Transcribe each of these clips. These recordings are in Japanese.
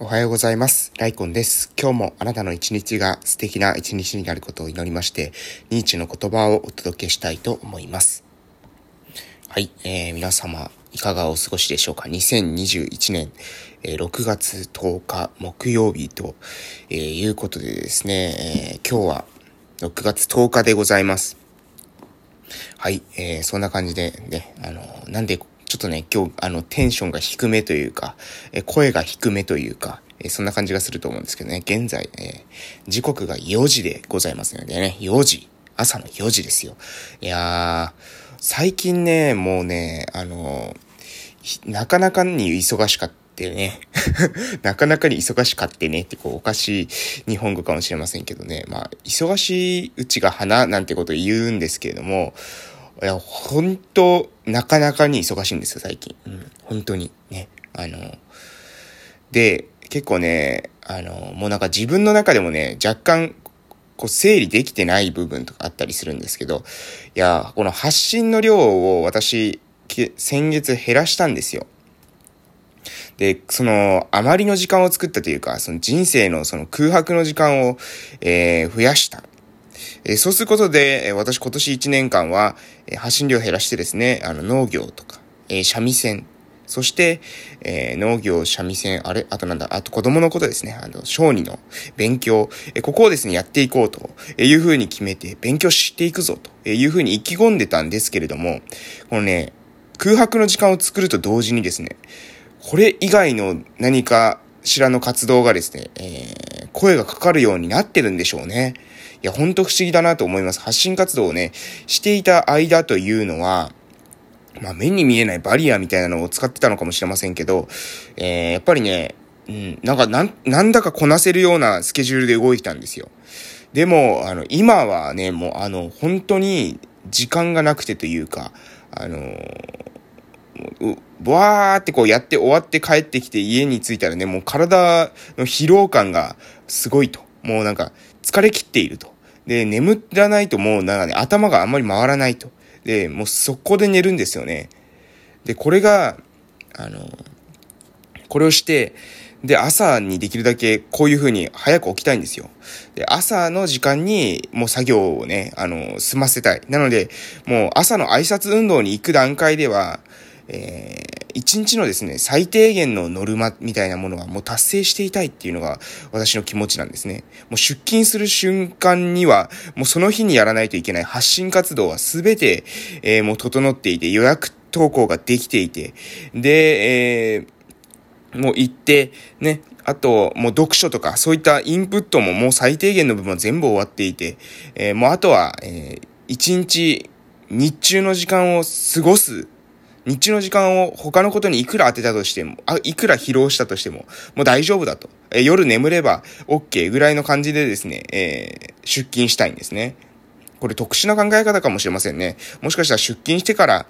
おはようございます。ライコンです。今日もあなたの一日が素敵な一日になることを祈りまして、ニーチの言葉をお届けしたいと思います。はい、えー、皆様、いかがお過ごしでしょうか ?2021 年、えー、6月10日木曜日と、えー、いうことでですね、えー、今日は6月10日でございます。はい、えー、そんな感じでね、あの、なんでちょっとね、今日、あの、テンションが低めというか、え声が低めというか、えそんな感じがすると思うんですけどね、現在、え時刻が4時でございますのでね、4時、朝の4時ですよ。いやー、最近ね、もうね、あのなかなかに忙しかったね。なかなかに忙しかってねってこうおかしい日本語かもしれませんけどね。まあ、忙しいうちが花なんてことを言うんですけれども、いや、本当なかなかに忙しいんですよ、最近。うん、本当に。ね。あの、で、結構ね、あの、もうなんか自分の中でもね、若干、こう、整理できてない部分とかあったりするんですけど、いや、この発信の量を私、先月減らしたんですよ。で、その、あまりの時間を作ったというか、その人生のその空白の時間を、えー、増やした。えそうすることで、え私今年1年間は、え発信量を減らしてですね、あの農業とか、え三味線、そして、えー、農業、三味線、あれ？あとなんだ、あと子供のことですね。あの、小児の勉強、えここをですね、やっていこうというふうに決めて、勉強していくぞというふうに意気込んでたんですけれども、このね、空白の時間を作ると同時にですね、これ以外の何かしらの活動がですね、えー、声がかかるようになってるんでしょうね。いや、ほんと不思議だなと思います。発信活動をね、していた間というのは、まあ、目に見えないバリアみたいなのを使ってたのかもしれませんけど、えー、やっぱりね、うん、なんか、なん、なんだかこなせるようなスケジュールで動いてたんですよ。でも、あの、今はね、もう、あの、本当に時間がなくてというか、あのー、う、わーってこうやって終わって帰ってきて家に着いたらね、もう体の疲労感がすごいと。もうなんか、疲れ切っていると。で、眠らないともうなんかね、頭があんまり回らないと。で、もう速攻で寝るんですよね。で、これが、あの、これをして、で、朝にできるだけこういう風に早く起きたいんですよ。で、朝の時間にもう作業をね、あの、済ませたい。なので、もう朝の挨拶運動に行く段階では、えー、一日のですね、最低限のノルマみたいなものはもう達成していたいっていうのが私の気持ちなんですね。もう出勤する瞬間には、もうその日にやらないといけない発信活動はすべて、えー、もう整っていて、予約投稿ができていて、で、えー、もう行って、ね、あと、もう読書とか、そういったインプットももう最低限の部分は全部終わっていて、えー、もうあとは、えー、一日、日中の時間を過ごす日中の時間を他のことにいくら当てたとしても、あいくら疲労したとしても、もう大丈夫だと。え夜眠れば OK ぐらいの感じでですね、えー、出勤したいんですね。これ特殊な考え方かもしれませんね。もしかしたら出勤してから、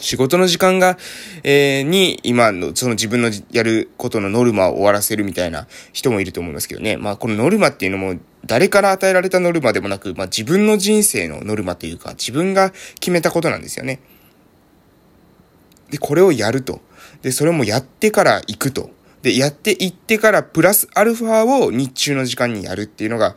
仕事の時間が、えー、に、今の、その自分のやることのノルマを終わらせるみたいな人もいると思いますけどね。まあ、このノルマっていうのも、誰から与えられたノルマでもなく、まあ、自分の人生のノルマというか、自分が決めたことなんですよね。で、これをやると。で、それもやってから行くと。で、やって行ってからプラスアルファを日中の時間にやるっていうのが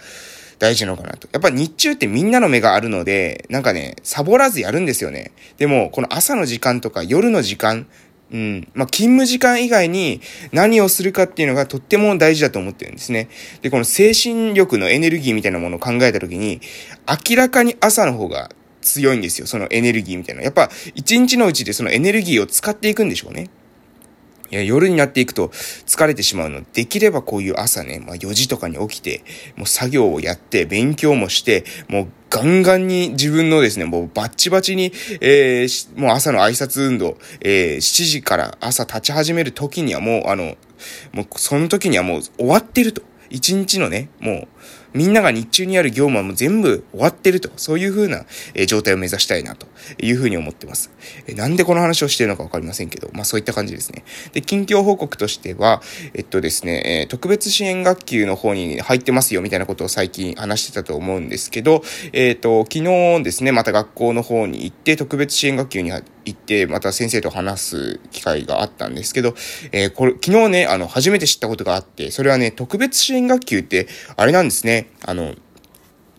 大事なのかなと。やっぱ日中ってみんなの目があるので、なんかね、サボらずやるんですよね。でも、この朝の時間とか夜の時間、うん。まあ、勤務時間以外に何をするかっていうのがとっても大事だと思ってるんですね。で、この精神力のエネルギーみたいなものを考えたときに、明らかに朝の方が強いんですよ。そのエネルギーみたいな。やっぱ、一日のうちでそのエネルギーを使っていくんでしょうね。いや、夜になっていくと疲れてしまうので、できればこういう朝ね、まあ4時とかに起きて、もう作業をやって、勉強もして、もうガンガンに自分のですね、もうバッチバチに、えー、もう朝の挨拶運動、えー、7時から朝立ち始める時にはもう、あの、もうその時にはもう終わってると。一日のね、もう、みんなが日中にやる業務はもう全部終わってると、そういう風な、え状態を目指したいなという風に思ってます。えなんでこの話をしてるのかわかりませんけど、まあそういった感じですね。で、近況報告としては、えっとですね、え特別支援学級の方に入ってますよみたいなことを最近話してたと思うんですけど、えっと、昨日ですね、また学校の方に行って特別支援学級に行って、また先生と話す機会があったんですけど、えー、これ、昨日ね、あの、初めて知ったことがあって、それはね、特別支援学級って、あれなんですね、あの、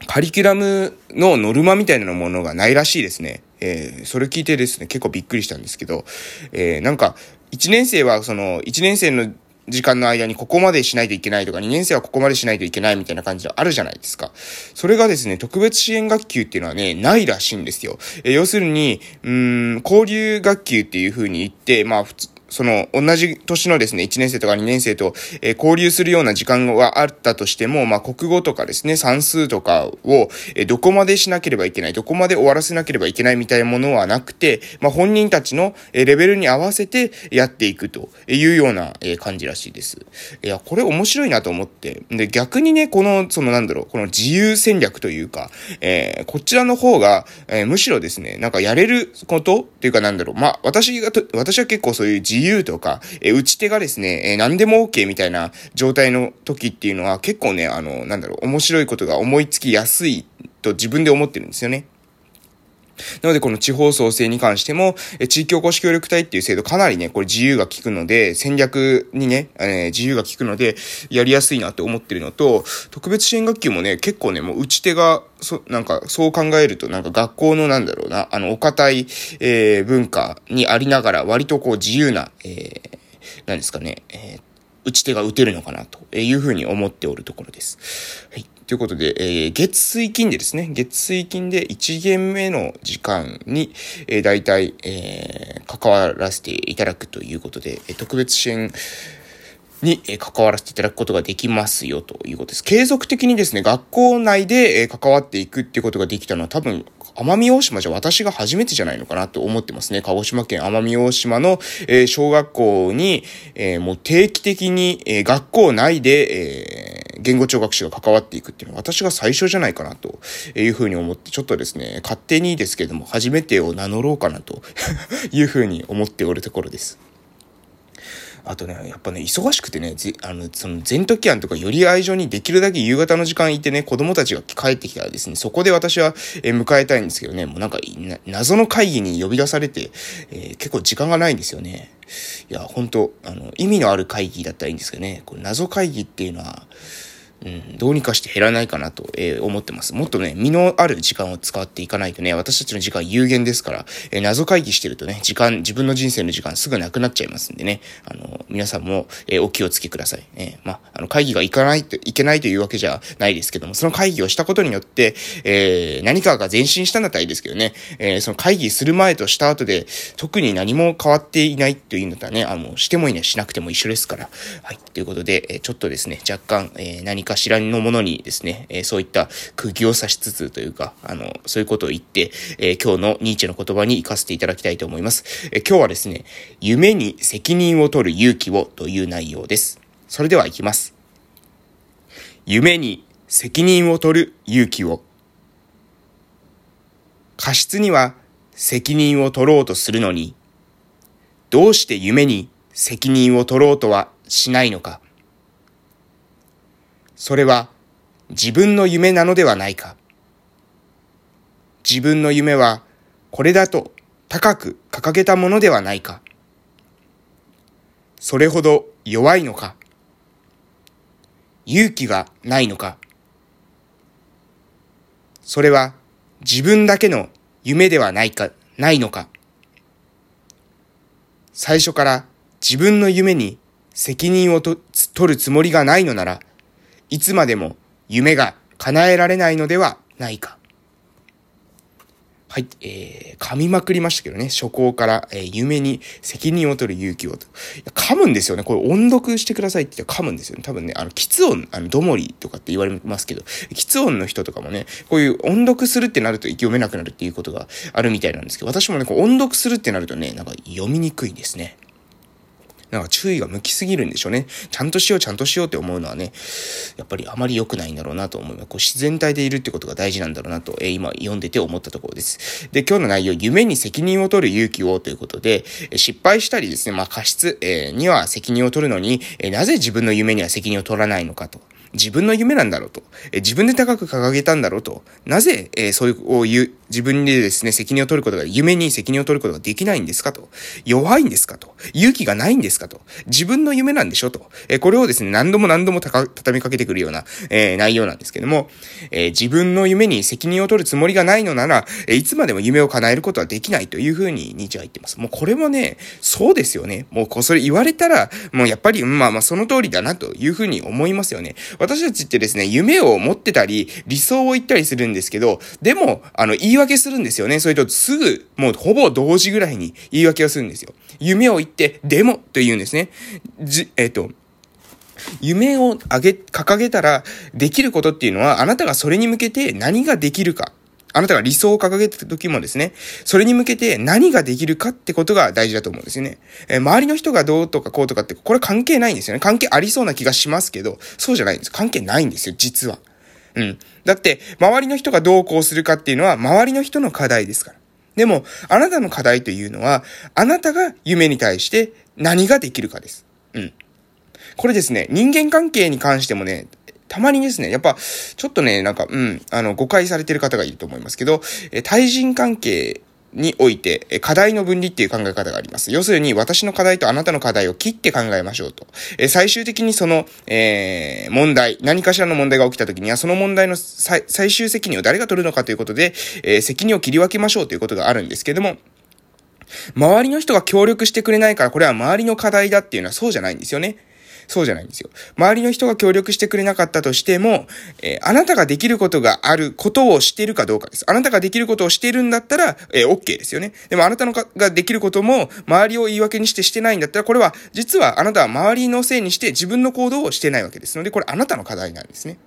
カリキュラムのノルマみたいなものがないらしいですね。えー、それ聞いてですね、結構びっくりしたんですけど、えー、なんか、1年生はその、1年生の時間の間にここまでしないといけないとか、2年生はここまでしないといけないみたいな感じであるじゃないですか。それがですね、特別支援学級っていうのはね、ないらしいんですよ。え要するに、うん、交流学級っていう風に言って、まあ普通、その、同じ年のですね、1年生とか2年生と、えー、交流するような時間があったとしても、まあ、国語とかですね、算数とかを、えー、どこまでしなければいけない、どこまで終わらせなければいけないみたいなものはなくて、まあ、本人たちの、えー、レベルに合わせてやっていくというような、えー、感じらしいです。いや、これ面白いなと思って。で、逆にね、この、そのなんだろう、この自由戦略というか、えー、こちらの方が、えー、むしろですね、なんかやれることっていうかなんだろう、まあ、私がと私は結構そういう自由由とか、え打ち手がですね、え何でも OK みたいな状態の時っていうのは結構ね、あの、なんだろう、面白いことが思いつきやすいと自分で思ってるんですよね。なので、この地方創生に関しても、え地域おこし協力隊っていう制度かなりね、これ自由が効くので、戦略にね、え、自由が効くので、やりやすいなって思ってるのと、特別支援学級もね、結構ね、もう打ち手が、そ、なんか、そう考えると、なんか学校のなんだろうな、あの、お堅い、えー、文化にありながら、割とこう自由な、えー、なんですかね、えー、打ち手が打てるのかなというふうに思っておるところです。はい。ということで、えー、月水金でですね、月水金で1限目の時間に、えー、大体、えー、関わらせていただくということで、特別支援に関わらせていただくことができますよということです。継続的にですね、学校内で関わっていくっていうことができたのは多分、奄美大島じゃ私が初めてじゃないのかなと思ってますね。鹿児島県奄美大島の、え、小学校に、え、もう定期的に、え、学校内で、え、言語聴覚士が関わっていくっていうのは私が最初じゃないかなというふうに思って、ちょっとですね、勝手にですけども、初めてを名乗ろうかなというふうに思っておるところです。あとね、やっぱね、忙しくてね、あの、その、全時案とかより愛情にできるだけ夕方の時間いてね、子供たちが帰ってきたらですね、そこで私は、え迎えたいんですけどね、もうなんか、謎の会議に呼び出されて、えー、結構時間がないんですよね。いや、本当あの、意味のある会議だったらいいんですけどね、これ謎会議っていうのは、うん、どうにかして減らないかなと、えー、思ってます。もっとね、身のある時間を使っていかないとね、私たちの時間有限ですから、えー、謎会議してるとね、時間、自分の人生の時間すぐなくなっちゃいますんでね、あの、皆さんも、えー、お気をつけください。えまあ、あの、会議が行かないといけないというわけじゃないですけども、その会議をしたことによって、え何かが前進したんだったらいいですけどね、えその会議する前とした後で、特に何も変わっていないというんだったらね、あの、してもいいね、しなくても一緒ですから。はい。ということで、えちょっとですね、若干、え何かしらのものにですね、えそういった釘を刺しつつというか、あの、そういうことを言って、え今日のニーチェの言葉に活かせていただきたいと思います。え今日はですね、夢に責任を取る勇気をという内容です。それでは行きます。夢に責任を取る勇気を。過失には責任を取ろうとするのに、どうして夢に責任を取ろうとはしないのか。それは自分の夢なのではないか。自分の夢はこれだと高く掲げたものではないか。それほど弱いのか。勇気がないのか。それは自分だけの夢ではないか、ないのか。最初から自分の夢に責任をと取るつもりがないのなら、いつまでも夢が叶えられないのではないか。はい、えー、噛みまくりましたけどね、初行から、えー、夢に責任を取る勇気をと。噛むんですよね。これ音読してくださいって言ったら噛むんですよね。多分ね、あの、喫音、あの、どもりとかって言われますけど、喫音の人とかもね、こういう音読するってなると読めなくなるっていうことがあるみたいなんですけど、私もね、こう音読するってなるとね、なんか読みにくいですね。なんか注意が向きすぎるんでしょうね。ちゃんとしよう、ちゃんとしようって思うのはね、やっぱりあまり良くないんだろうなと思います。こう自然体でいるってことが大事なんだろうなと、えー、今読んでて思ったところです。で、今日の内容、夢に責任を取る勇気をということで、失敗したりですね、まあ過失、えー、には責任を取るのに、えー、なぜ自分の夢には責任を取らないのかと。自分の夢なんだろうと。え自分で高く掲げたんだろうと。なぜ、えそういう、自分でですね、責任を取ることが、夢に責任を取ることができないんですかと。弱いんですかと。勇気がないんですかと。自分の夢なんでしょと。えこれをですね、何度も何度も畳みかけてくるような、え内容なんですけども、え自分の夢に責任を取るつもりがないのなら、えいつまでも夢を叶えることはできないというふうにニーチは言ってます。もうこれもね、そうですよね。もうこそれ言われたら、もうやっぱり、まあまあその通りだなというふうに思いますよね。私たちってですね、夢を持ってたり、理想を言ったりするんですけど、でも、あの、言い訳するんですよね。それとすぐ、もうほぼ同時ぐらいに言い訳をするんですよ。夢を言って、でも、と言うんですね。じ、えっ、と、夢をあげ、掲げたら、できることっていうのは、あなたがそれに向けて何ができるか。あなたが理想を掲げてた時もですね、それに向けて何ができるかってことが大事だと思うんですよね。えー、周りの人がどうとかこうとかって、これ関係ないんですよね。関係ありそうな気がしますけど、そうじゃないんです。関係ないんですよ、実は。うん。だって、周りの人がどうこうするかっていうのは、周りの人の課題ですから。でも、あなたの課題というのは、あなたが夢に対して何ができるかです。うん。これですね、人間関係に関してもね、たまにですね、やっぱ、ちょっとね、なんか、うん、あの、誤解されてる方がいると思いますけど、え対人関係において、課題の分離っていう考え方があります。要するに、私の課題とあなたの課題を切って考えましょうと。え最終的にその、えー、問題、何かしらの問題が起きた時には、その問題の最終責任を誰が取るのかということで、えー、責任を切り分けましょうということがあるんですけども、周りの人が協力してくれないから、これは周りの課題だっていうのはそうじゃないんですよね。そうじゃないんですよ。周りの人が協力してくれなかったとしても、えー、あなたができることがあることをしているかどうかです。あなたができることをしているんだったら、えー、OK ですよね。でもあなたのができることも、周りを言い訳にしてしてないんだったら、これは、実はあなたは周りのせいにして自分の行動をしてないわけですので、これあなたの課題なんですね。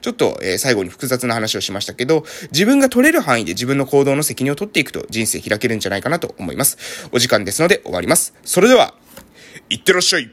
ちょっと、え、最後に複雑な話をしましたけど、自分が取れる範囲で自分の行動の責任を取っていくと人生開けるんじゃないかなと思います。お時間ですので終わります。それでは、いってらっしゃい